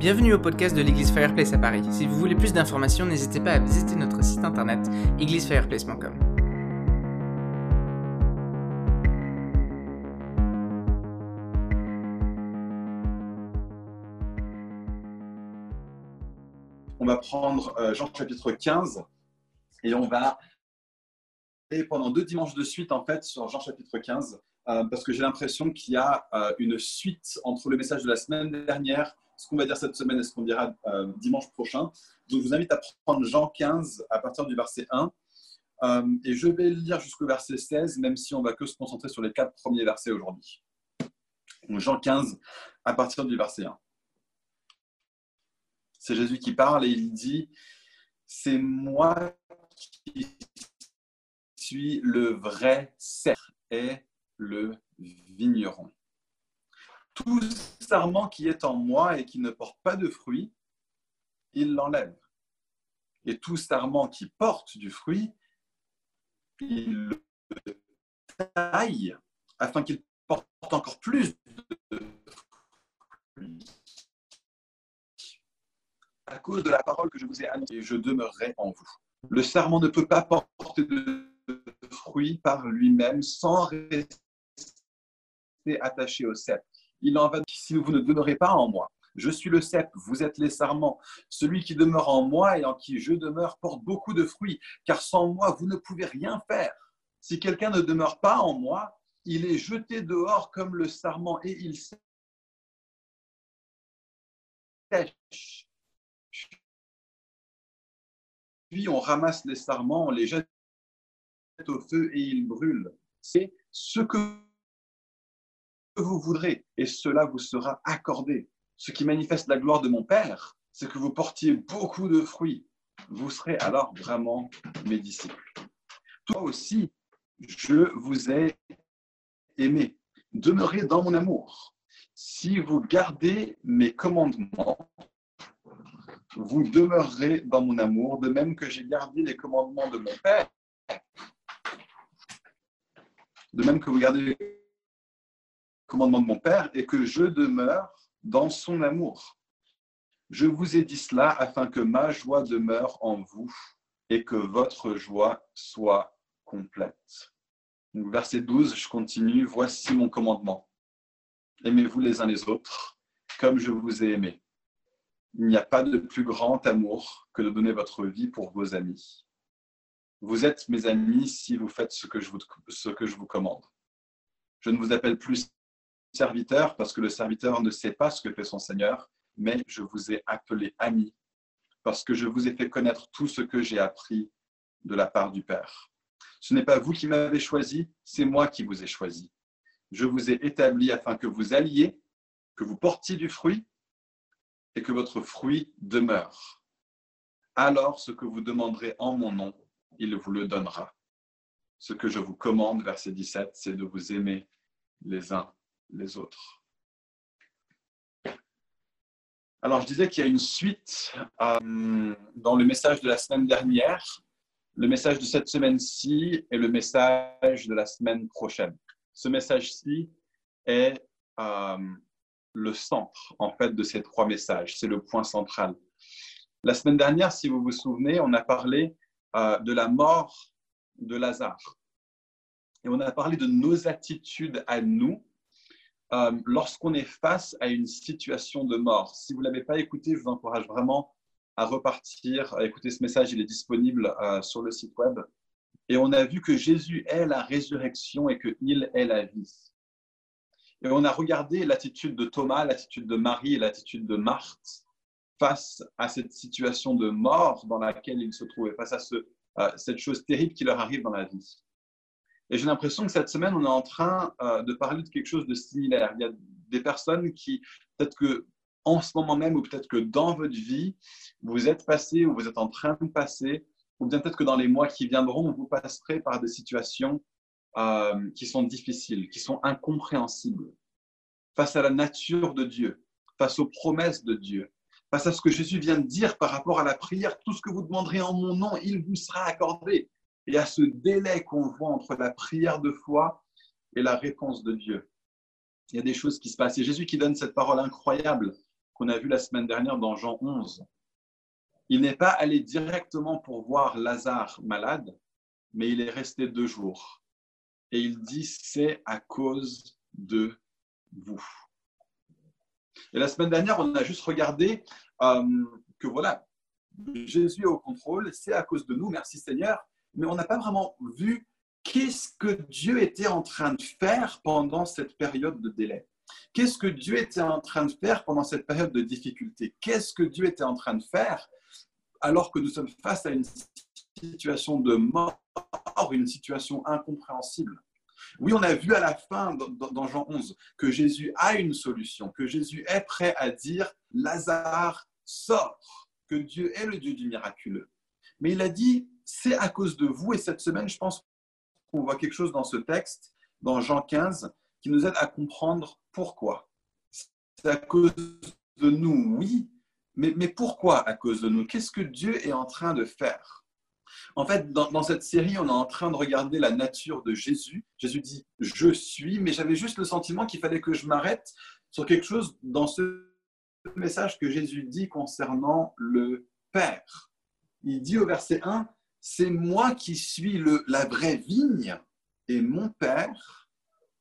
Bienvenue au podcast de l'église Fireplace à Paris. Si vous voulez plus d'informations, n'hésitez pas à visiter notre site internet églisefireplace.com. On va prendre euh, Jean chapitre 15 et on va aller pendant deux dimanches de suite en fait sur Jean chapitre 15 euh, parce que j'ai l'impression qu'il y a euh, une suite entre le message de la semaine dernière ce qu'on va dire cette semaine et ce qu'on dira euh, dimanche prochain. Donc, je vous invite à prendre Jean 15 à partir du verset 1. Euh, et je vais lire jusqu'au verset 16, même si on va que se concentrer sur les quatre premiers versets aujourd'hui. Jean 15 à partir du verset 1. C'est Jésus qui parle et il dit, c'est moi qui suis le vrai cerf et le vigneron tout sarment qui est en moi et qui ne porte pas de fruit, il l'enlève. Et tout sarment qui porte du fruit, il le taille afin qu'il porte encore plus de fruit. À cause de la parole que je vous ai annoncée, je demeurerai en vous. Le sarment ne peut pas porter de fruit par lui-même sans rester attaché au cep il en va si vous ne demeurez pas en moi. Je suis le cep, vous êtes les sarments. Celui qui demeure en moi et en qui je demeure porte beaucoup de fruits, car sans moi, vous ne pouvez rien faire. Si quelqu'un ne demeure pas en moi, il est jeté dehors comme le sarment et il sèche. Puis on ramasse les sarments, on les jette au feu et ils brûlent. C'est ce que vous voudrez, et cela vous sera accordé. Ce qui manifeste la gloire de mon Père, c'est que vous portiez beaucoup de fruits. Vous serez alors vraiment mes disciples. Toi aussi, je vous ai aimé. Demeurez dans mon amour. Si vous gardez mes commandements, vous demeurerez dans mon amour, de même que j'ai gardé les commandements de mon Père. De même que vous gardez commandement de mon Père et que je demeure dans son amour. Je vous ai dit cela afin que ma joie demeure en vous et que votre joie soit complète. verset 12, je continue. Voici mon commandement. Aimez-vous les uns les autres comme je vous ai aimé. Il n'y a pas de plus grand amour que de donner votre vie pour vos amis. Vous êtes mes amis si vous faites ce que je vous, ce que je vous commande. Je ne vous appelle plus serviteur parce que le serviteur ne sait pas ce que fait son Seigneur, mais je vous ai appelé ami parce que je vous ai fait connaître tout ce que j'ai appris de la part du Père. Ce n'est pas vous qui m'avez choisi, c'est moi qui vous ai choisi. Je vous ai établi afin que vous alliez, que vous portiez du fruit et que votre fruit demeure. Alors ce que vous demanderez en mon nom, il vous le donnera. Ce que je vous commande, verset 17, c'est de vous aimer les uns les autres. Alors, je disais qu'il y a une suite euh, dans le message de la semaine dernière, le message de cette semaine-ci et le message de la semaine prochaine. Ce message-ci est euh, le centre, en fait, de ces trois messages. C'est le point central. La semaine dernière, si vous vous souvenez, on a parlé euh, de la mort de Lazare. Et on a parlé de nos attitudes à nous euh, lorsqu'on est face à une situation de mort. Si vous ne l'avez pas écouté, je vous encourage vraiment à repartir, à écouter ce message. Il est disponible euh, sur le site web. Et on a vu que Jésus est la résurrection et qu'il est la vie. Et on a regardé l'attitude de Thomas, l'attitude de Marie et l'attitude de Marthe face à cette situation de mort dans laquelle ils se trouvaient, face à euh, cette chose terrible qui leur arrive dans la vie. Et j'ai l'impression que cette semaine, on est en train euh, de parler de quelque chose de similaire. Il y a des personnes qui, peut-être que en ce moment même, ou peut-être que dans votre vie, vous êtes passé ou vous êtes en train de passer, ou bien peut-être que dans les mois qui viendront, vous passerez par des situations euh, qui sont difficiles, qui sont incompréhensibles, face à la nature de Dieu, face aux promesses de Dieu, face à ce que Jésus vient de dire par rapport à la prière, tout ce que vous demanderez en mon nom, il vous sera accordé et à ce délai qu'on voit entre la prière de foi et la réponse de Dieu. Il y a des choses qui se passent. C'est Jésus qui donne cette parole incroyable qu'on a vu la semaine dernière dans Jean 11. Il n'est pas allé directement pour voir Lazare malade, mais il est resté deux jours. Et il dit, c'est à cause de vous. Et la semaine dernière, on a juste regardé euh, que voilà, Jésus est au contrôle, c'est à cause de nous, merci Seigneur, mais on n'a pas vraiment vu qu'est-ce que Dieu était en train de faire pendant cette période de délai. Qu'est-ce que Dieu était en train de faire pendant cette période de difficulté? Qu'est-ce que Dieu était en train de faire alors que nous sommes face à une situation de mort, une situation incompréhensible? Oui, on a vu à la fin, dans, Jean 11, que Jésus a une solution, que Jésus est prêt à dire Lazare sort, que Dieu est le Dieu du miraculeux. Mais il a dit c'est à cause de vous. Et cette semaine, je pense qu'on voit quelque chose dans ce texte, dans Jean 15, qui nous aide à comprendre pourquoi. C'est à cause de nous, oui, mais, mais pourquoi à cause de nous? Qu'est-ce que Dieu est en train de faire? En fait, dans, cette série, on est en train de regarder la nature de Jésus. Jésus dit Je suis, mais j'avais juste le sentiment qu'il fallait que je m'arrête sur quelque chose dans ce message que Jésus dit concernant le Père. Il dit au verset 1 C'est moi qui suis la vraie vigne et mon Père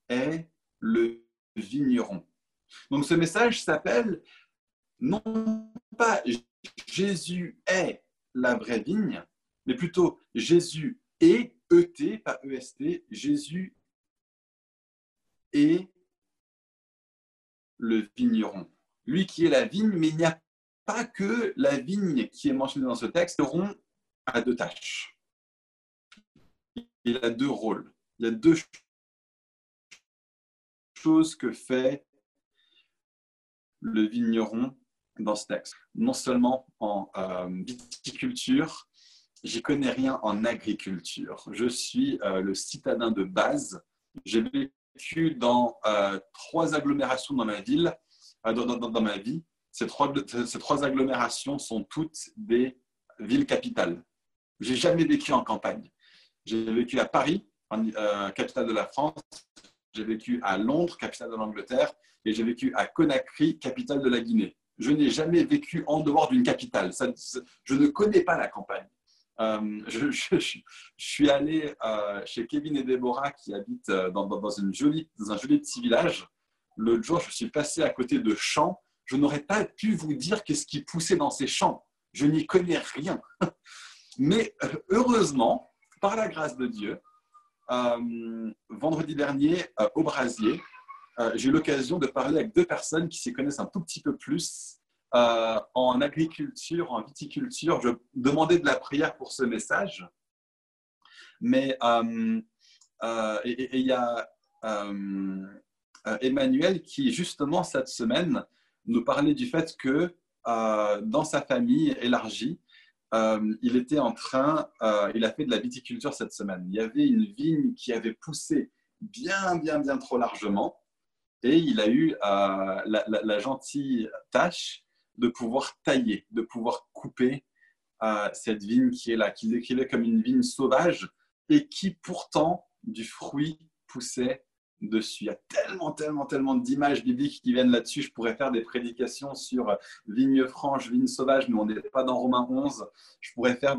est le vigneron. Donc ce message s'appelle non pas Jésus est la vraie vigne, mais plutôt Jésus est ET, pas EST, Jésus est le vigneron. Lui qui est la vigne, mais il n'y a pas que la vigne qui est mentionnée dans ce texte. Vigneron a deux tâches. Il a deux rôles. Il y a deux choses que fait le vigneron dans ce texte. Non seulement en euh, viticulture, j'y connais rien en agriculture. Je suis euh, le citadin de base. J'ai vécu dans euh, trois agglomérations dans ma ville, dans, ma vie. Ces trois, agglomérations sont toutes des villes capitales. J'ai jamais vécu en campagne. J'ai vécu à Paris, capitale de la France. J'ai vécu à Londres, capitale de l'Angleterre, et j'ai vécu à Conakry, capitale de la Guinée. Je n'ai jamais vécu en dehors d'une capitale. je ne connais pas la campagne. Euh, je, suis allé euh, chez Kevin et Deborah qui habitent euh, dans un joli petit village. L'autre jour, je suis passé à côté de champs. Je n'aurais pas pu vous dire qu'est-ce qui poussait dans ces champs. Je n'y connais rien. Mais heureusement, par la grâce de Dieu, vendredi dernier, au Brasier, j'ai eu l'occasion de parler avec deux personnes qui s'y connaissent un tout petit peu plus euh, en agriculture, en viticulture. Je demandais de la prière pour ce message. Mais euh, euh, il y a Emmanuel qui, justement, cette semaine, nous parlait du fait que dans sa famille élargie, il était en train, il a fait de la viticulture cette semaine. Il y avait une vigne qui avait poussé bien, bien, bien trop largement. Et il a eu la, la, gentille tâche de pouvoir tailler, de pouvoir couper euh, cette vigne qui est là, qui décrivait comme une vigne sauvage et qui pourtant du fruit poussait dessus. Il y a tellement, tellement, tellement d'images bibliques qui viennent là-dessus. Je pourrais faire des prédications sur vigne franche, vigne sauvage, mais on n'est pas dans Romains 11. Je pourrais faire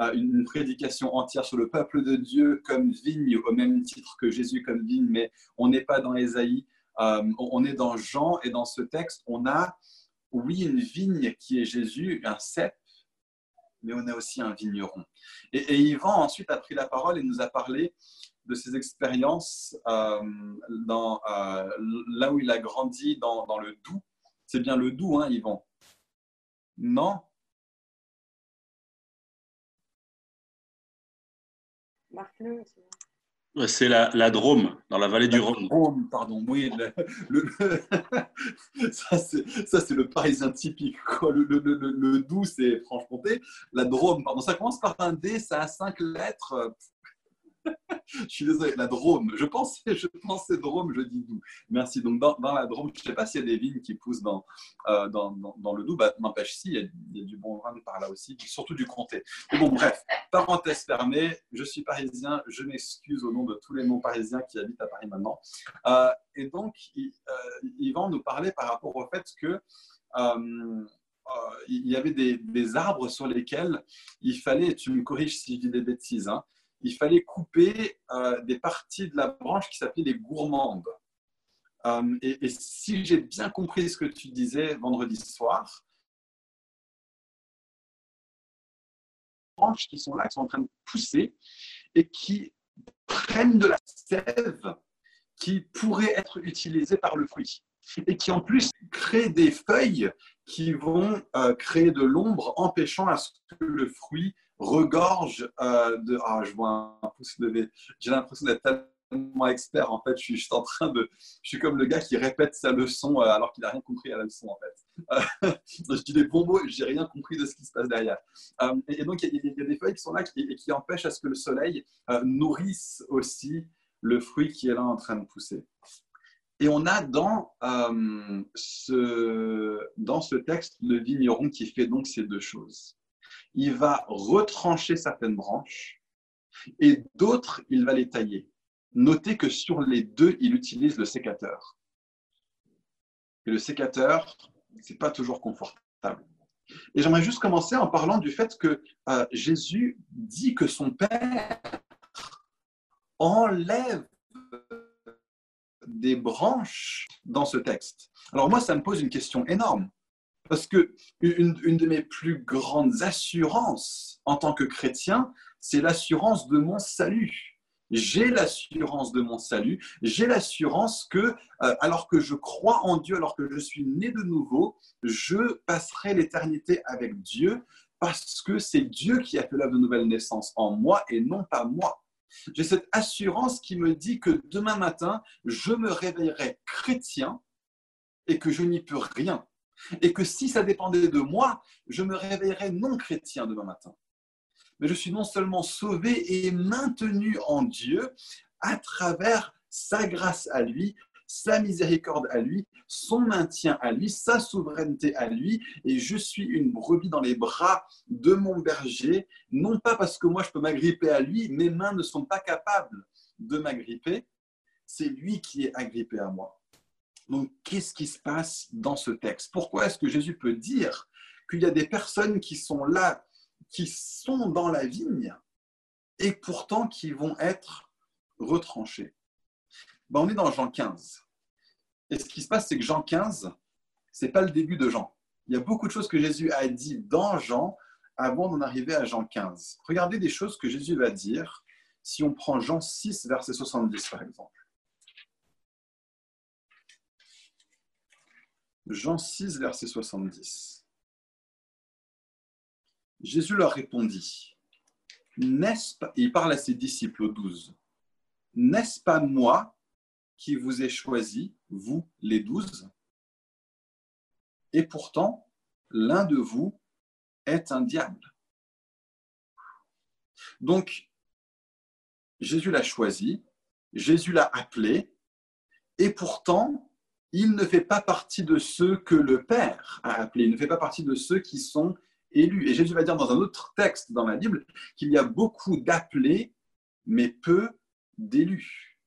euh, une prédication entière sur le peuple de Dieu comme vigne, au même titre que Jésus comme vigne, mais on n'est pas dans Ésaïe. Euh, on est dans Jean et dans ce texte, on a oui, une vigne qui est Jésus, un cep, mais on a aussi un vigneron. Et, Yvan ensuite a pris la parole et nous a parlé de ses expériences euh, dans, euh, là où il a grandi dans, le Doubs. C'est bien le Doubs, hein, Yvan Non? Marc-le, c'est la, la, Drôme, dans la vallée du Rhône. Drôme, pardon, oui. ça, c'est le parisien typique. Le, le, doux, c'est Franche-Comté. La Drôme, pardon, ça commence par un D, ça a cinq lettres. je suis désolé, la Drôme. Je pensais, je pensais Drôme, je dis Doux. Merci. Donc, dans, la Drôme, je ne sais pas s'il y a des vignes qui poussent dans, euh, dans, dans, le Doubs. Bah, N'empêche, si, il y, a, du bon vin par là aussi, surtout du comté. Mais bon, bref, parenthèse fermée. Je suis parisien. Je m'excuse au nom de tous les non-parisiens qui habitent à Paris maintenant. Euh, et donc, euh, Yvan nous parlait par rapport au fait que il y avait des, des, arbres sur lesquels il fallait, tu me corriges si je dis des bêtises, hein, il fallait couper euh, des parties de la branche qui s'appelaient les gourmandes. Euh, et, si j'ai bien compris ce que tu disais vendredi soir, branches qui sont là, qui sont en train de pousser et qui prennent de la sève qui pourrait être utilisée par le fruit et qui en plus créent des feuilles qui vont euh, créer de l'ombre, empêchant à ce que le fruit regorge euh, de. Ah, je vois un pouce levé. J'ai l'impression d'être tellement expert. En fait, je suis, en train de. Je suis comme le gars qui répète sa leçon euh, alors qu'il n'a rien compris à la leçon, en fait. je dis des bons mots, j'ai rien compris de ce qui se passe derrière. Euh, et, donc, il y, a des feuilles qui sont là et qui empêchent à ce que le soleil nourrisse aussi le fruit qui est là en train de pousser. Et on a dans, euh, ce, dans ce texte le vigneron qui fait donc ces deux choses. Il va retrancher certaines branches et d'autres, il va les tailler. Notez que sur les deux, il utilise le sécateur. Et le sécateur, ce n'est pas toujours confortable. Et j'aimerais juste commencer en parlant du fait que euh, Jésus dit que son Père enlève des branches dans ce texte. Alors moi, ça me pose une question énorme. Parce que une, de mes plus grandes assurances en tant que chrétien, c'est l'assurance de mon salut. J'ai l'assurance de mon salut, j'ai l'assurance que, euh, alors que je crois en Dieu, alors que je suis né de nouveau, je passerai l'éternité avec Dieu parce que c'est Dieu qui a fait de nouvelle naissance en moi et non pas moi. J'ai cette assurance qui me dit que demain matin, je me réveillerai chrétien et que je n'y peux rien. Et que si ça dépendait de moi, je me réveillerais non chrétien demain matin. Mais je suis non seulement sauvé et maintenu en Dieu à travers sa grâce à lui, sa miséricorde à lui, son maintien à lui, sa souveraineté à lui, et je suis une brebis dans les bras de mon berger, non pas parce que moi je peux m'agripper à lui, mes mains ne sont pas capables de m'agripper, c'est lui qui est agrippé à moi. Donc qu'est-ce qui se passe dans ce texte? Pourquoi est-ce que Jésus peut dire qu'il y a des personnes qui sont là, qui sont dans la vigne, et pourtant qui vont être retranchées? Ben, on est dans Jean 15. Et ce qui se passe, c'est que Jean 15, ce n'est pas le début de Jean. Il y a beaucoup de choses que Jésus a dit dans Jean avant d'en arriver à Jean 15. Regardez des choses que Jésus va dire si on prend Jean 6, verset 70, par exemple. Jean 6, verset 70. Jésus leur répondit, N'est-ce pas, il parle à ses disciples au 12, N'est-ce pas moi qui vous ai choisi, vous les douze, et pourtant l'un de vous est un diable. Donc, Jésus l'a choisi, Jésus l'a appelé, et pourtant, il ne fait pas partie de ceux que le Père a appelés, il ne fait pas partie de ceux qui sont élus. Et Jésus va dire dans un autre texte dans la Bible qu'il y a beaucoup d'appelés, mais peu d'élus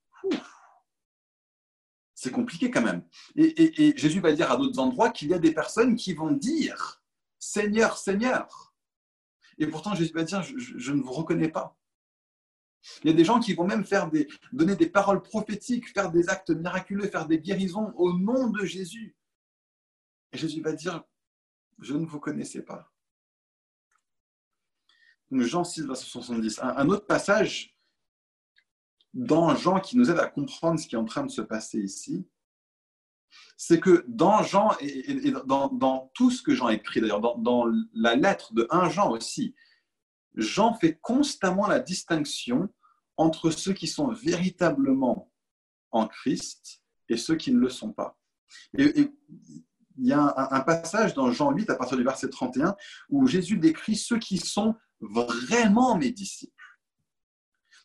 c'est compliqué quand même. Et, Jésus va dire à d'autres endroits qu'il y a des personnes qui vont dire Seigneur, Seigneur. Et pourtant, Jésus va dire je, ne vous reconnais pas. Il y a des gens qui vont même faire des, donner des paroles prophétiques, faire des actes miraculeux, faire des guérisons au nom de Jésus. Et Jésus va dire Je ne vous connaissais pas. Jean 6, verset 70. un autre passage dans Jean qui nous aide à comprendre ce qui est en train de se passer ici, c'est que dans Jean et, dans, tout ce que Jean écrit, d'ailleurs dans, dans, la lettre de 1 Jean aussi, Jean fait constamment la distinction entre ceux qui sont véritablement en Christ et ceux qui ne le sont pas. Il y a un, passage dans Jean 8 à partir du verset 31 où Jésus décrit ceux qui sont vraiment mes disciples.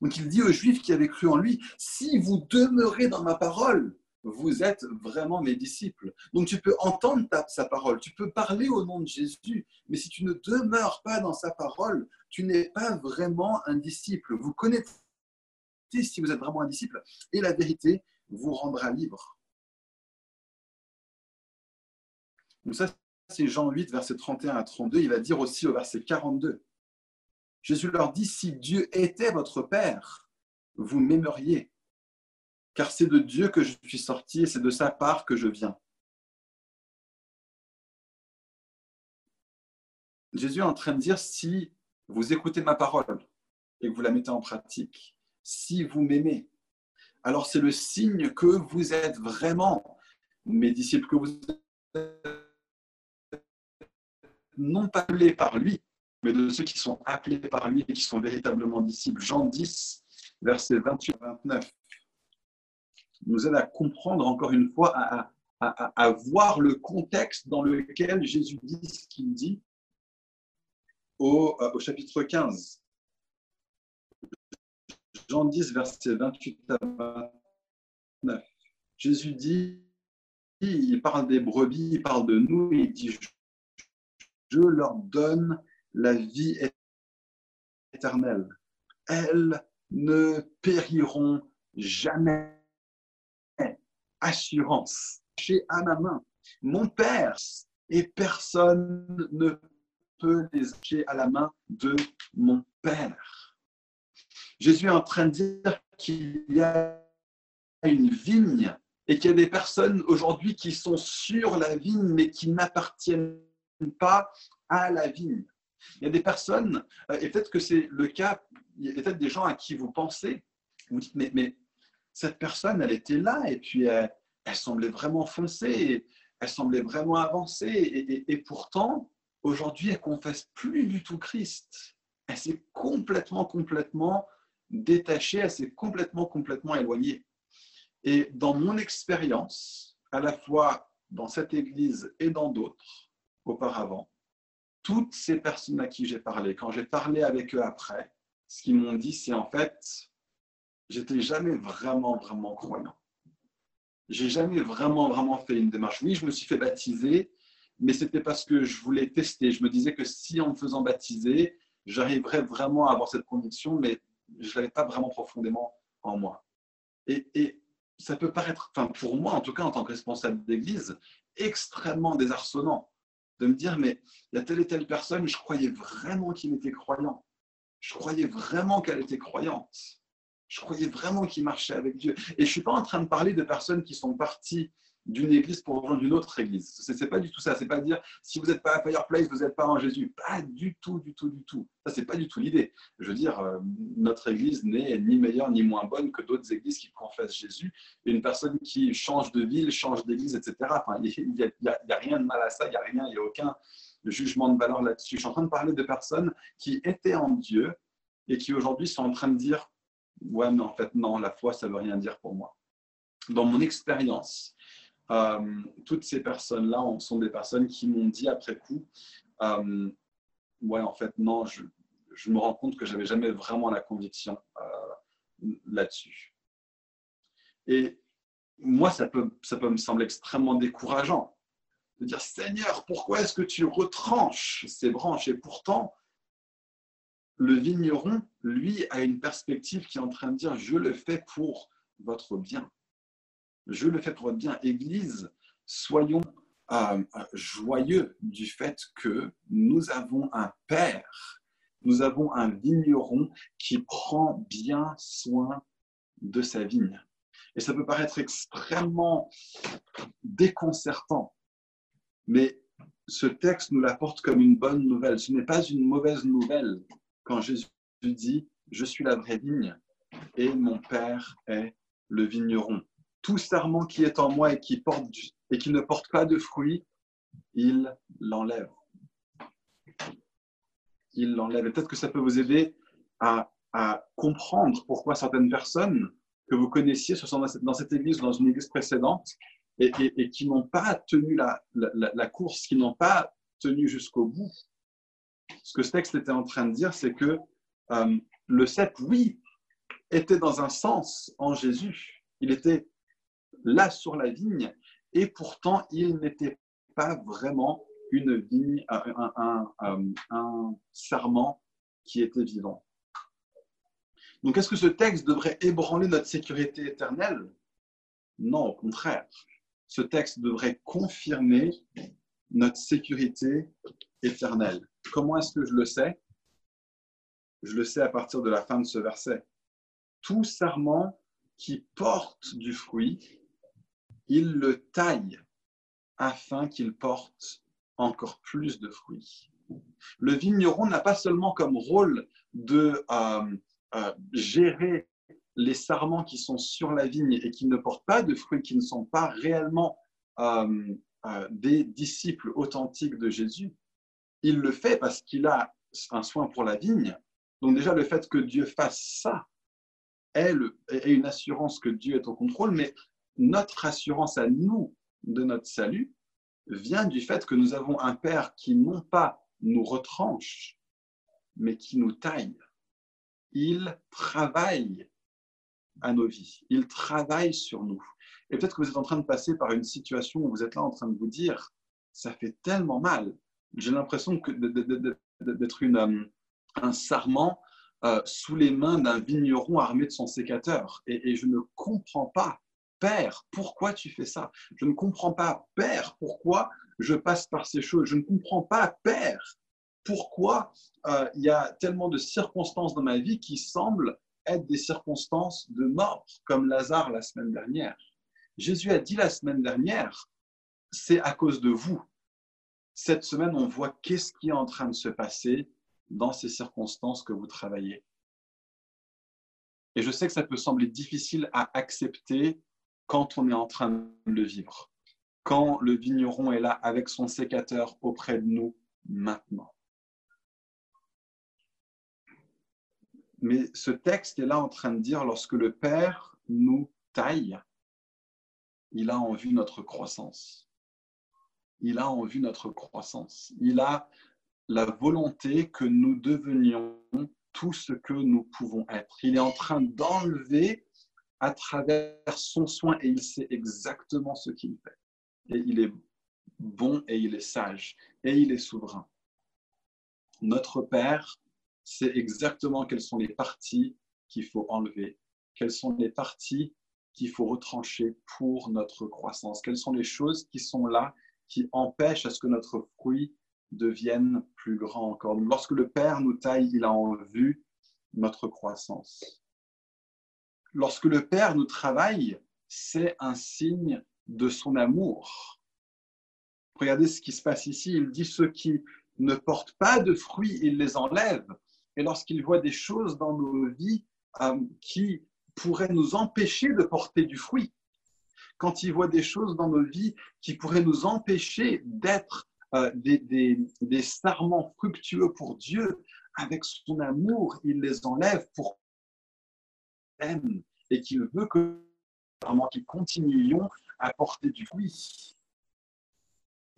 Donc il dit aux Juifs qui avaient cru en lui, si vous demeurez dans ma parole, vous êtes vraiment mes disciples. Donc tu peux entendre sa parole, tu peux parler au nom de Jésus, mais si tu ne demeures pas dans sa parole, tu n'es pas vraiment un disciple. Vous si vous êtes vraiment un disciple, et la vérité vous rendra libre. Donc ça, c'est Jean 8, verset 31 à 32. Il va dire aussi au verset 42. Jésus leur dit, si Dieu était votre Père, vous m'aimeriez, car c'est de Dieu que je suis sorti et c'est de sa part que je viens. Jésus est en train de dire, si vous écoutez ma parole et que vous la mettez en pratique, si vous m'aimez, alors c'est le signe que vous êtes vraiment mes disciples, que vous êtes non pas appelés par lui, mais de ceux qui sont appelés par lui et qui sont véritablement disciples. Jean 10, versets 28 29, nous aide à comprendre encore une fois, à, à voir le contexte dans lequel Jésus dit ce qu'il dit au, euh, au chapitre 15. Jean 10, versets 28 à 29. Jésus dit, il parle des brebis, il parle de nous, il dit, je leur donne la vie éternelle. Elles ne périront jamais. Assurance, chez à ma main. Mon Père, et personne ne peut les acheter à la main de mon Père. Jésus est en train de dire qu'il y a une vigne et qu'il y a des personnes aujourd'hui qui sont sur la vigne mais qui n'appartiennent pas à la vigne. Il y a des personnes, euh, et peut-être que c'est le cas, il y a peut-être des gens à qui vous pensez, vous dites, mais, cette personne, elle était là et puis elle, semblait vraiment foncer, elle semblait vraiment avancer, et, et pourtant, aujourd'hui, elle ne confesse plus du tout Christ. Elle s'est complètement, complètement détachée, elle s'est complètement, complètement éloignée. Et dans mon expérience, à la fois dans cette église et dans d'autres auparavant, toutes ces personnes à qui j'ai parlé, quand j'ai parlé avec eux après, ce qu'ils m'ont dit, c'est en fait, j'étais jamais vraiment, vraiment croyant. J'ai jamais vraiment, vraiment fait une démarche. Oui, je me suis fait baptiser, mais c'était parce que je voulais tester. Je me disais que si en me faisant baptiser, j'arriverais vraiment à avoir cette conviction, mais je l'avais pas vraiment profondément en moi. Et, et, ça peut paraître, enfin pour moi en tout cas en tant que responsable d'église, extrêmement désarçonnant de me dire, mais il y a telle et telle personne, je croyais vraiment qu'il était croyant. Je croyais vraiment qu'elle était croyante. Je croyais vraiment qu'il marchait avec Dieu. Et je suis pas en train de parler de personnes qui sont parties d'une église pour rejoindre une autre église. Ce n'est pas du tout ça. C'est pas dire si vous n'êtes pas à Fireplace, vous n'êtes pas en Jésus. Pas du tout, du tout, du tout. Ça, c'est pas du tout l'idée. Je veux dire, euh, notre église n'est ni meilleure ni moins bonne que d'autres églises qui confessent Jésus. une personne qui change de ville, change d'église, etc. Enfin, il n'y a, a, rien de mal à ça. Il n'y a rien, il n'y a aucun jugement de valeur là-dessus. Je suis en train de parler de personnes qui étaient en Dieu et qui aujourd'hui sont en train de dire Ouais, mais en fait, non, la foi, ça ne veut rien dire pour moi. Dans mon expérience, euh, toutes ces personnes-là sont des personnes qui m'ont dit après coup, euh, ouais, en fait, non, je, me rends compte que j'avais jamais vraiment la conviction euh, là-dessus. Et moi, ça peut, ça peut me sembler extrêmement décourageant de dire, Seigneur, pourquoi est-ce que tu retranches ces branches? Et pourtant, le vigneron, lui, a une perspective qui est en train de dire, je le fais pour votre bien. Je le fais pour votre bien. Église, soyons euh, joyeux du fait que nous avons un Père, nous avons un vigneron qui prend bien soin de sa vigne. Et ça peut paraître extrêmement déconcertant, mais ce texte nous l'apporte comme une bonne nouvelle. Ce n'est pas une mauvaise nouvelle quand Jésus dit, je suis la vraie vigne et mon Père est le vigneron tout serment qui est en moi et qui, porte et qui ne porte pas de fruits, il l'enlève. Il l'enlève. Et peut-être que ça peut vous aider à, comprendre pourquoi certaines personnes que vous connaissiez sont dans cette église ou dans une église précédente et, qui n'ont pas tenu la, course, qui n'ont pas tenu jusqu'au bout. Ce que ce texte était en train de dire, c'est que euh, le cep, oui, était dans un sens en Jésus. Il était là sur la vigne, et pourtant il n'était pas vraiment une vigne, un, un, serment qui était vivant. Donc est-ce que ce texte devrait ébranler notre sécurité éternelle? Non, au contraire. Ce texte devrait confirmer notre sécurité éternelle. Comment est-ce que je le sais? Je le sais à partir de la fin de ce verset. Tout serment qui porte du fruit, il le taille afin qu'il porte encore plus de fruits. Le vigneron n'a pas seulement comme rôle de euh, euh, gérer les sarments qui sont sur la vigne et qui ne portent pas de fruits, qui ne sont pas réellement euh, des disciples authentiques de Jésus. Il le fait parce qu'il a un soin pour la vigne. Donc déjà, le fait que Dieu fasse ça est, est une assurance que Dieu est au contrôle, mais notre assurance à nous de notre salut vient du fait que nous avons un Père qui non pas nous retranche, mais qui nous taille. Il travaille à nos vies, il travaille sur nous. Et peut-être que vous êtes en train de passer par une situation où vous êtes là en train de vous dire, ça fait tellement mal. J'ai l'impression d'être euh, un sarment euh, sous les mains d'un vigneron armé de son sécateur. Et, et je ne comprends pas Père, pourquoi tu fais ça? Je ne comprends pas, Père, pourquoi je passe par ces choses? Je ne comprends pas, Père, pourquoi euh, il y a tellement de circonstances dans ma vie qui semblent être des circonstances de mort, comme Lazare la semaine dernière. Jésus a dit la semaine dernière, c'est à cause de vous. Cette semaine, on voit qu'est-ce qui est en train de se passer dans ces circonstances que vous travaillez. Et je sais que ça peut sembler difficile à accepter quand on est en train de le vivre, quand le vigneron est là avec son sécateur auprès de nous maintenant. Mais ce texte est là en train de dire, lorsque le Père nous taille, il a en vue notre croissance. Il a en vue notre croissance. Il a la volonté que nous devenions tout ce que nous pouvons être. Il est en train d'enlever à travers son soin et il sait exactement ce qu'il fait. Et il est bon et il est sage et il est souverain. Notre Père sait exactement quelles sont les parties qu'il faut enlever, quelles sont les parties qu'il faut retrancher pour notre croissance, quelles sont les choses qui sont là qui empêchent à ce que notre fruit devienne plus grand encore. Lorsque le Père nous taille, il a en vue notre croissance lorsque le Père nous travaille, c'est un signe de son amour. Regardez ce qui se passe ici. Il dit ceux qui ne portent pas de fruits, il les enlève. Et lorsqu'il voit des choses dans nos vies euh, qui pourraient nous empêcher de porter du fruit, quand il voit des choses dans nos vies qui pourraient nous empêcher d'être euh, des, des, des sarments fructueux pour Dieu, avec son amour, il les enlève pour et qu'il veut que vraiment qu'ils continuions à porter du fruit.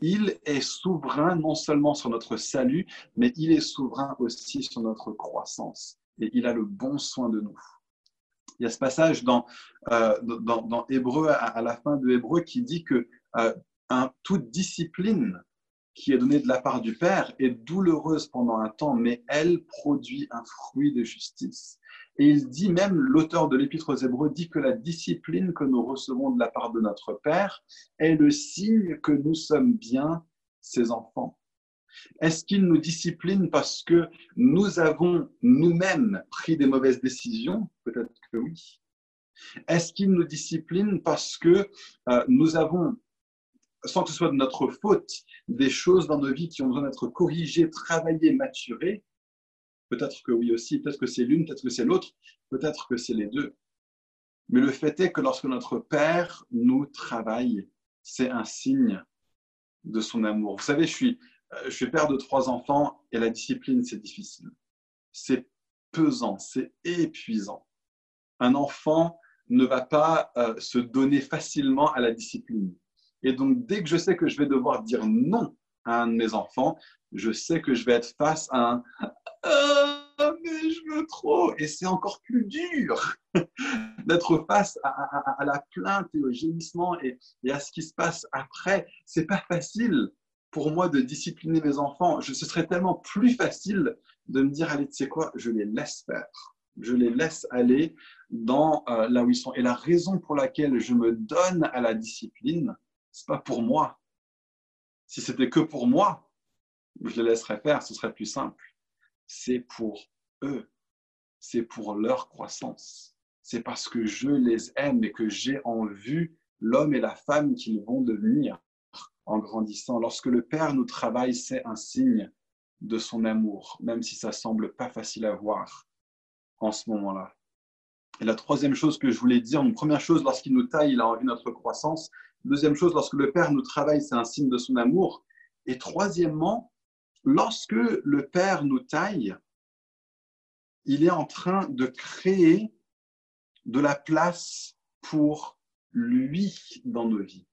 Il est souverain non seulement sur notre salut, mais il est souverain aussi sur notre croissance. Et il a le bon soin de nous. Il y a ce passage dans, euh, dans, Hébreu, à, la fin de Hébreu, qui dit que euh, un, toute discipline qui est donnée de la part du Père est douloureuse pendant un temps, mais elle produit un fruit de justice. Et il dit même, l'auteur de l'Épître aux Hébreux dit que la discipline que nous recevons de la part de notre Père est le signe que nous sommes bien ses enfants. Est-ce qu'il nous discipline parce que nous avons nous-mêmes pris des mauvaises décisions? Peut-être que oui. Est-ce qu'il nous discipline parce que euh, nous avons, sans que ce soit de notre faute, des choses dans nos vies qui ont besoin d'être corrigées, travaillées, maturées Peut-être que oui aussi, peut-être que c'est l'une, peut-être que c'est l'autre, peut-être que c'est les deux. Mais le fait est que lorsque notre Père nous travaille, c'est un signe de son amour. Vous savez, je suis, euh, je suis père de trois enfants et la discipline, c'est difficile. C'est pesant, c'est épuisant. Un enfant ne va pas euh, se donner facilement à la discipline. Et donc, dès que je sais que je vais devoir dire non à un de mes enfants, je sais que je vais être face à un ah, mais je veux trop. Et c'est encore plus dur d'être face à, la plainte et au gémissement et, à ce qui se passe après. C'est pas facile pour moi de discipliner mes enfants. Ce serait tellement plus facile de me dire allez, tu sais quoi, je les laisse faire. Je les laisse aller dans euh, là où ils sont. Et la raison pour laquelle je me donne à la discipline, c'est pas pour moi, Si c'était que pour moi, je les laisserais faire, ce serait plus simple. C'est pour eux, c'est pour leur croissance. C'est parce que je les aime et que j'ai en vue l'homme et la femme qu'ils vont devenir en grandissant. Lorsque le Père nous travaille, c'est un signe de son amour, même si ça semble pas facile à voir en ce moment-là. Et la troisième chose que je voulais dire, une première chose, lorsqu'il nous taille, il a envie de notre croissance. Deuxième chose, lorsque le Père nous travaille, c'est un signe de son amour. Et troisièmement, lorsque le Père nous taille, il est en train de créer de la place pour lui dans nos vies.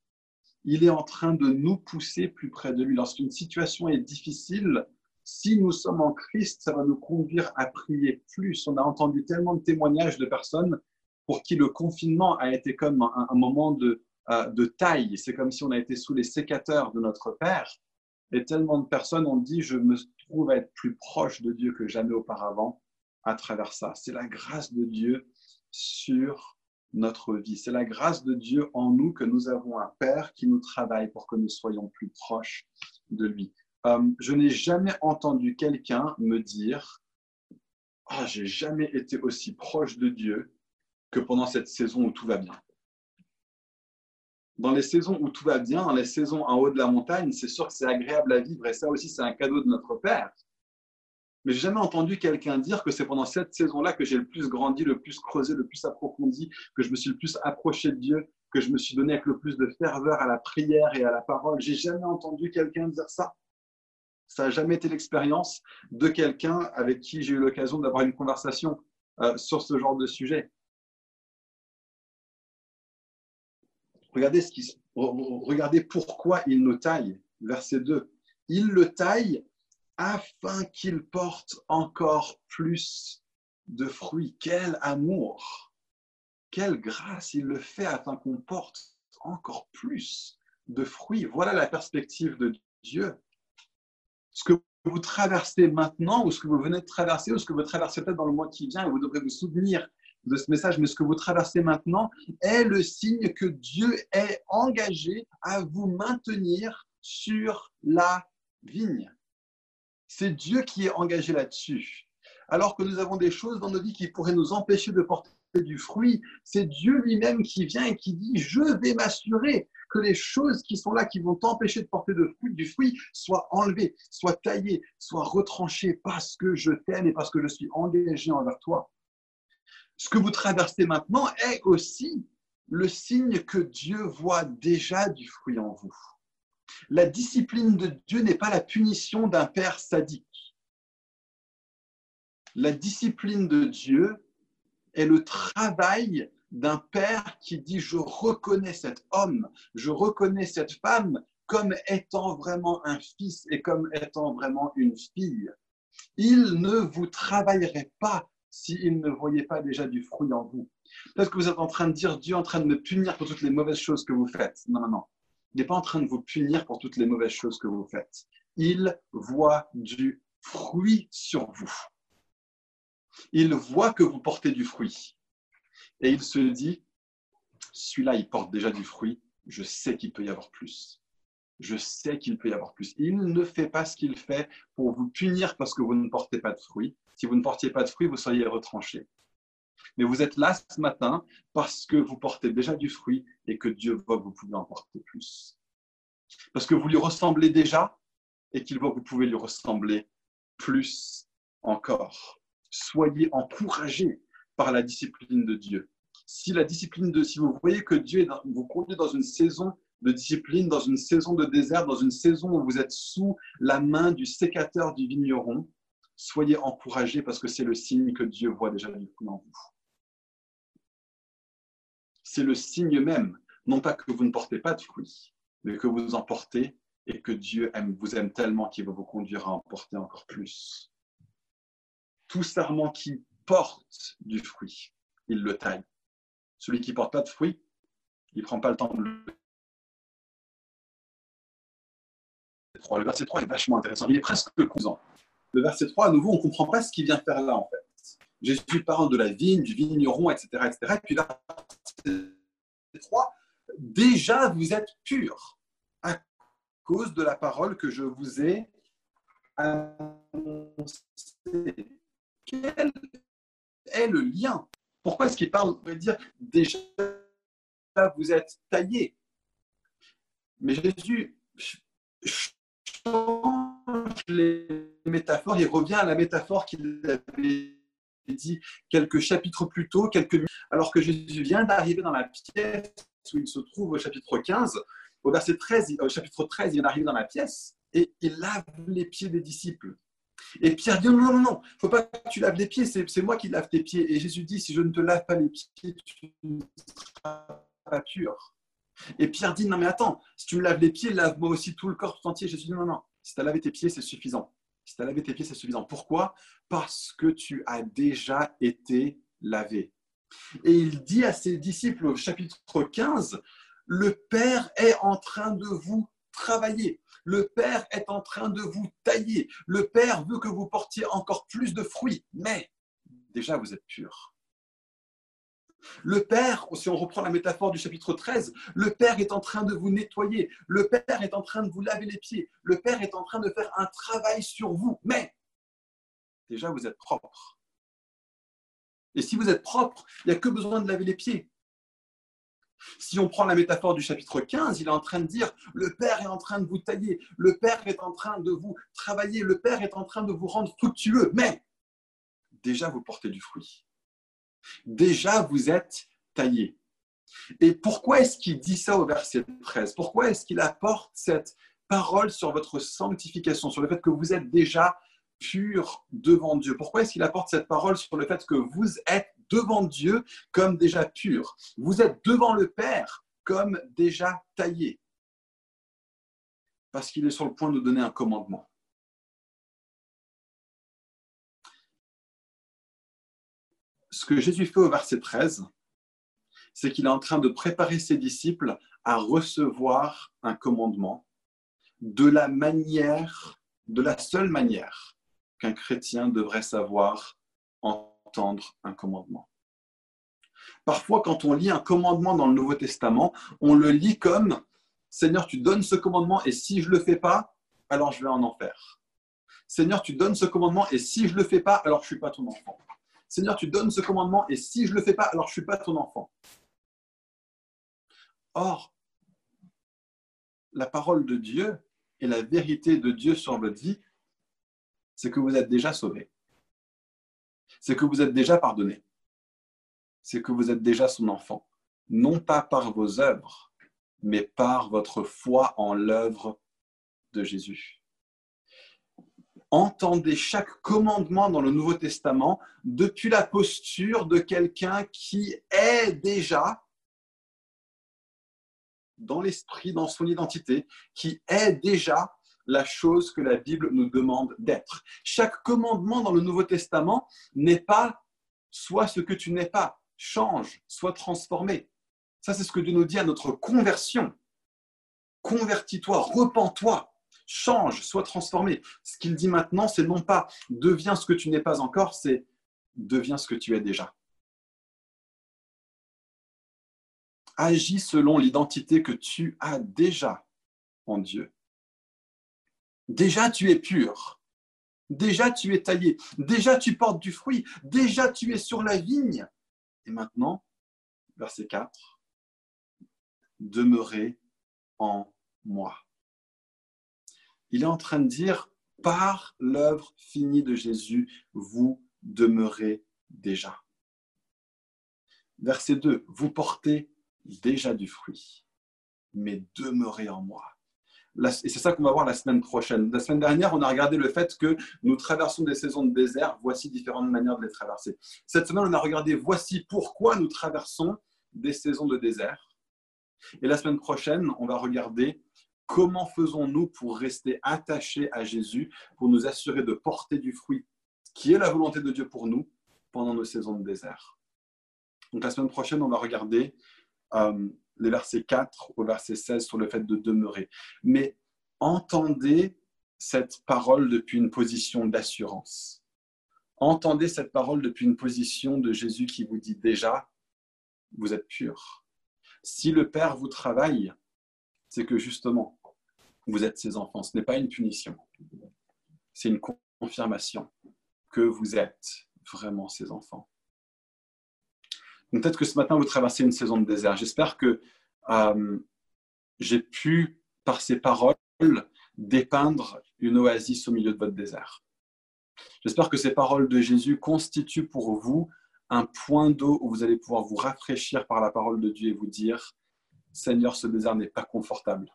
Il est en train de nous pousser plus près de lui. Lorsqu'une situation est difficile, si nous sommes en Christ, ça va nous conduire à prier plus. On a entendu tellement de témoignages de personnes pour qui le confinement a été comme un, moment de, euh, de taille. C'est comme si on a été sous les sécateurs de notre Père. Et tellement de personnes ont dit, je me trouve à être plus proche de Dieu que jamais auparavant à travers ça. C'est la grâce de Dieu sur notre vie. C'est la grâce de Dieu en nous que nous avons un Père qui nous travaille pour que nous soyons plus proches de lui. Euh, je n'ai jamais entendu quelqu'un me dire Ah, j'ai jamais été aussi proche de Dieu que pendant cette saison où tout va bien. Dans les saisons où tout va bien, dans les saisons en haut de la montagne, c'est sûr que c'est agréable à vivre et ça aussi, c'est un cadeau de notre Père. Mais j'ai jamais entendu quelqu'un dire que c'est pendant cette saison-là que j'ai le plus grandi, le plus creusé, le plus approfondi, que je me suis le plus approché de Dieu, que je me suis donné avec le plus de ferveur à la prière et à la parole. J'ai jamais entendu quelqu'un dire ça. Ça n'a jamais été l'expérience de quelqu'un avec qui j'ai eu l'occasion d'avoir une conversation euh, sur ce genre de sujet. Regardez, ce qui, regardez pourquoi il nous taille. Verset 2. Il le taille afin qu'il porte encore plus de fruits. Quel amour, quelle grâce il le fait afin qu'on porte encore plus de fruits. Voilà la perspective de Dieu ce que vous traversez maintenant, ou ce que vous venez de traverser, ou ce que vous traversez peut-être dans le mois qui vient, vous devrez vous souvenir de ce message, mais ce que vous traversez maintenant est le signe que Dieu est engagé à vous maintenir sur la vigne. C'est Dieu qui est engagé là-dessus. Alors que nous avons des choses dans nos vies qui pourraient nous empêcher de porter du fruit, c'est Dieu lui-même qui vient et qui dit, je vais m'assurer que les choses qui sont là, qui vont t'empêcher de porter de fruit, du fruit, soient enlevées, soient taillées, soient retranchées parce que je t'aime et parce que je suis engagé envers toi. Ce que vous traversez maintenant est aussi le signe que Dieu voit déjà du fruit en vous. La discipline de Dieu n'est pas la punition d'un père sadique. La discipline de Dieu est le travail d'un père qui dit je reconnais cet homme, je reconnais cette femme comme étant vraiment un fils et comme étant vraiment une fille. Il ne vous travaillerait pas s'il ne voyait pas déjà du fruit en vous. Peut-être que vous êtes en train de dire Dieu est en train de me punir pour toutes les mauvaises choses que vous faites. Non, non, non. Il n'est pas en train de vous punir pour toutes les mauvaises choses que vous faites. Il voit du fruit sur vous. Il voit que vous portez du fruit. Et il se dit, celui-là, il porte déjà du fruit, je sais qu'il peut y avoir plus. Je sais qu'il peut y avoir plus. Il ne fait pas ce qu'il fait pour vous punir parce que vous ne portez pas de fruit. Si vous ne portiez pas de fruit, vous seriez retranché. Mais vous êtes là ce matin parce que vous portez déjà du fruit et que Dieu voit que vous pouvez en porter plus. Parce que vous lui ressemblez déjà et qu'il voit que vous pouvez lui ressembler plus encore. Soyez encouragés par la discipline de Dieu. Si la discipline de, si vous voyez que Dieu vous conduit dans une saison de discipline, dans une saison de désert, dans une saison où vous êtes sous la main du sécateur du vigneron, soyez encouragés parce que c'est le signe que Dieu voit déjà du fruit en vous. C'est le signe même, non pas que vous ne portez pas de fruits, mais que vous en portez et que Dieu aime, vous aime tellement qu'il va vous conduire à en porter encore plus. Tout serment qui porte du fruit, il le taille. Celui qui porte pas de fruit, il prend pas le temps de le le verset 3 est vachement intéressant. Il est presque cousant. Le verset 3, à nouveau, on ne comprend pas ce qu'il vient faire là, en fait. Jésus parle de la vigne, du vigneron, etc. etc. Et puis là, verset 3, déjà vous êtes purs à cause de la parole que je vous ai annoncée. Quel est le lien? Pourquoi est-ce qu'il parle pourrait dire déjà vous êtes taillé. Mais Jésus change les métaphores, il revient à la métaphore qu'il avait dit quelques chapitres plus tôt, quelques alors que Jésus vient d'arriver dans la pièce où il se trouve au chapitre 15, au verset 13, au chapitre 13, il vient d'arriver dans la pièce et il lave les pieds des disciples. Et Pierre dit non, non, non, il ne faut pas que tu laves les pieds, c'est moi qui lave tes pieds. Et Jésus dit, si je ne te lave pas les pieds, tu ne seras pas pur. Et Pierre dit, non mais attends, si tu me laves les pieds, lave-moi aussi tout le corps tout entier. Jésus dit, non, non, si tu as lavé tes pieds, c'est suffisant. Si tu as lavé tes pieds, c'est suffisant. Pourquoi? Parce que tu as déjà été lavé. Et il dit à ses disciples au chapitre 15, le Père est en train de vous travailler. Le Père est en train de vous tailler. Le Père veut que vous portiez encore plus de fruits. Mais déjà, vous êtes purs. Le Père, si on reprend la métaphore du chapitre 13, le Père est en train de vous nettoyer, le Père est en train de vous laver les pieds, le Père est en train de faire un travail sur vous, mais déjà vous êtes propre. Et si vous êtes propre, il n'y a que besoin de laver les pieds. Si on prend la métaphore du chapitre 15, il est en train de dire, le Père est en train de vous tailler, le Père est en train de vous travailler, le Père est en train de vous rendre fructueux, mais déjà vous portez du fruit déjà vous êtes taillé. Et pourquoi est-ce qu'il dit ça au verset 13 Pourquoi est-ce qu'il apporte cette parole sur votre sanctification, sur le fait que vous êtes déjà pur devant Dieu? Pourquoi est-ce qu'il apporte cette parole sur le fait que vous êtes devant Dieu comme déjà pur? Vous êtes devant le Père comme déjà taillé Parce qu'il est sur le point de donner un commandement. Ce que Jésus fait au verset 13, c'est qu'il est en train de préparer ses disciples à recevoir un commandement de la manière, de la seule manière qu'un chrétien devrait savoir entendre un commandement. Parfois, quand on lit un commandement dans le Nouveau Testament, on le lit comme Seigneur, tu donnes ce commandement et si je ne le fais pas, alors je vais en enfer. Seigneur, tu donnes ce commandement et si je ne le fais pas, alors je ne suis pas ton enfant. Seigneur, tu donnes ce commandement et si je ne le fais pas, alors je ne suis pas ton enfant. Or, la parole de Dieu et la vérité de Dieu sur votre vie, c'est que vous êtes déjà sauvé. C'est que vous êtes déjà pardonné. C'est que vous êtes déjà son enfant. Non pas par vos œuvres, mais par votre foi en l'œuvre de Jésus entendez chaque commandement dans le Nouveau Testament depuis la posture de quelqu'un qui est déjà dans l'esprit, dans son identité, qui est déjà la chose que la Bible nous demande d'être. Chaque commandement dans le Nouveau Testament n'est pas soit ce que tu n'es pas, change, soit transformé. Ça, c'est ce que Dieu nous dit à notre conversion. Convertis-toi, repens-toi change, sois transformé. Ce qu'il dit maintenant, c'est non pas deviens ce que tu n'es pas encore, c'est deviens ce que tu es déjà. Agis selon l'identité que tu as déjà en Dieu. Déjà tu es pur. Déjà tu es taillé. Déjà tu portes du fruit. Déjà tu es sur la vigne. Et maintenant, verset 4, demeurez en moi il est en train de dire, par l'œuvre finie de Jésus, vous demeurez déjà. Verset 2, vous portez déjà du fruit, mais demeurez en moi. Et c'est ça qu'on va voir la semaine prochaine. La semaine dernière, on a regardé le fait que nous traversons des saisons de désert. Voici différentes manières de les traverser. Cette semaine, on a regardé voici pourquoi nous traversons des saisons de désert. Et la semaine prochaine, on va regarder Comment faisons-nous pour rester attachés à Jésus, pour nous assurer de porter du fruit, qui est la volonté de Dieu pour nous pendant nos saisons de désert Donc la semaine prochaine, on va regarder euh, les versets 4 au verset 16 sur le fait de demeurer. Mais entendez cette parole depuis une position d'assurance. Entendez cette parole depuis une position de Jésus qui vous dit déjà, vous êtes pur. Si le Père vous travaille, c'est que justement, Vous êtes ses enfants. Ce n'est pas une punition. C'est une confirmation que vous êtes vraiment ses enfants. Peut-être que ce matin, vous traversez une saison de désert. J'espère que euh, j'ai pu, par ces paroles, dépeindre une oasis au milieu de votre désert. J'espère que ces paroles de Jésus constituent pour vous un point d'eau où vous allez pouvoir vous rafraîchir par la parole de Dieu et vous dire, Seigneur, ce désert n'est pas confortable.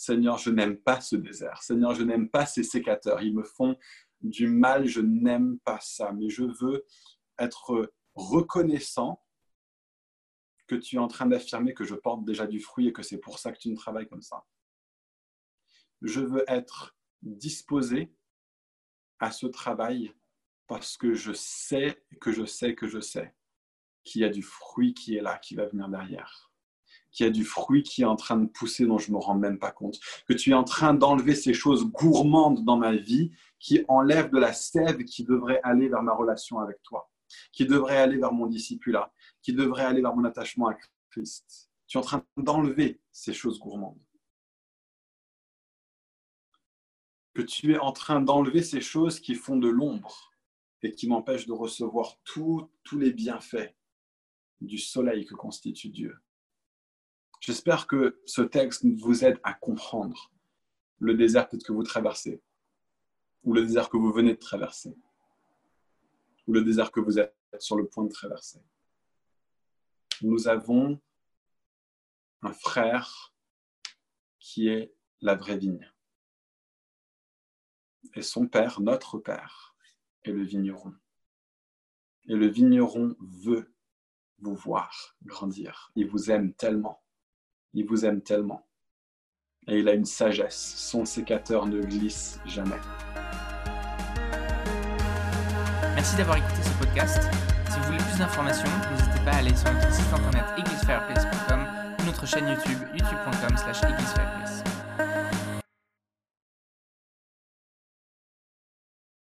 Seigneur, je n'aime pas ce désert. Seigneur, je n'aime pas ces sécateurs. Ils me font du mal. Je n'aime pas ça. Mais je veux être reconnaissant que tu es en train d'affirmer que je porte déjà du fruit et que c'est pour ça que tu me travailles comme ça. Je veux être disposé à ce travail parce que je sais que je sais que je sais qu'il y a du fruit qui est là, qui va venir derrière. Qu'il y a du fruit qui est en train de pousser dont je ne me rends même pas compte. Que tu es en train d'enlever ces choses gourmandes dans ma vie qui enlèvent de la sève qui devrait aller vers ma relation avec toi, qui devrait aller vers mon discipulat, qui devrait aller vers mon attachement à Christ. Tu es en train d'enlever ces choses gourmandes. Que tu es en train d'enlever ces choses qui font de l'ombre et qui m'empêche de recevoir tous les bienfaits du soleil que constitue Dieu. J'espère que ce texte vous aide à comprendre le désert que vous traversez, ou le désert que vous venez de traverser, ou le désert que vous êtes sur le point de traverser. Nous avons un frère qui est la vraie vigne. Et son père, notre père, et le vigneron. Et le vigneron veut vous voir grandir. Il vous aime tellement. Il vous aime tellement. Et il a une sagesse. Son sécateur ne glisse jamais. Merci d'avoir écouté ce podcast. Si vous voulez plus d'informations, n'hésitez pas à aller sur notre site internet églisefireplace.com ou notre chaîne YouTube youtube.com slash